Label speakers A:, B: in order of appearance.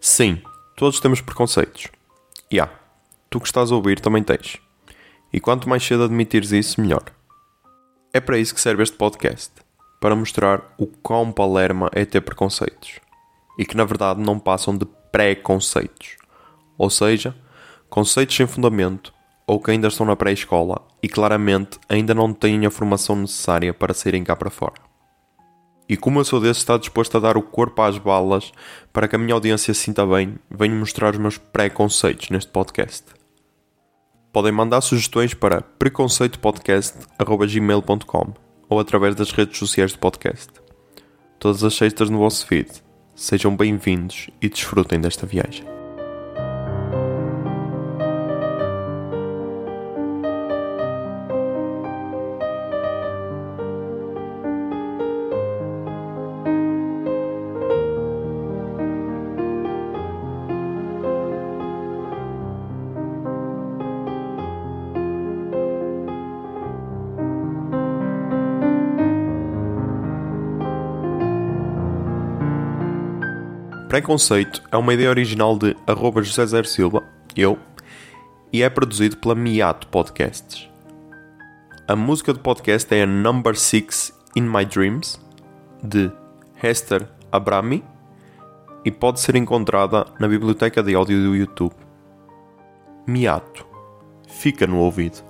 A: Sim, todos temos preconceitos. E yeah, tu que estás a ouvir também tens. E quanto mais cedo admitires isso, melhor. É para isso que serve este podcast para mostrar o quão palerma é ter preconceitos e que na verdade não passam de pré-conceitos, ou seja, conceitos sem fundamento ou que ainda estão na pré-escola e claramente ainda não têm a formação necessária para saírem cá para fora. E como eu sou desse está disposto a dar o corpo às balas para que a minha audiência sinta bem, venho mostrar os meus preconceitos neste podcast. Podem mandar sugestões para preconceitopodcast.gmail.com ou através das redes sociais do podcast. Todas as sextas no vosso feed. Sejam bem-vindos e desfrutem desta viagem. Preconceito é uma ideia original de arroba José Zer Silva, eu, e é produzido pela Miato Podcasts. A música do podcast é a Number 6 In My Dreams, de Hester Abrami, e pode ser encontrada na biblioteca de áudio do YouTube. Miato. Fica no ouvido.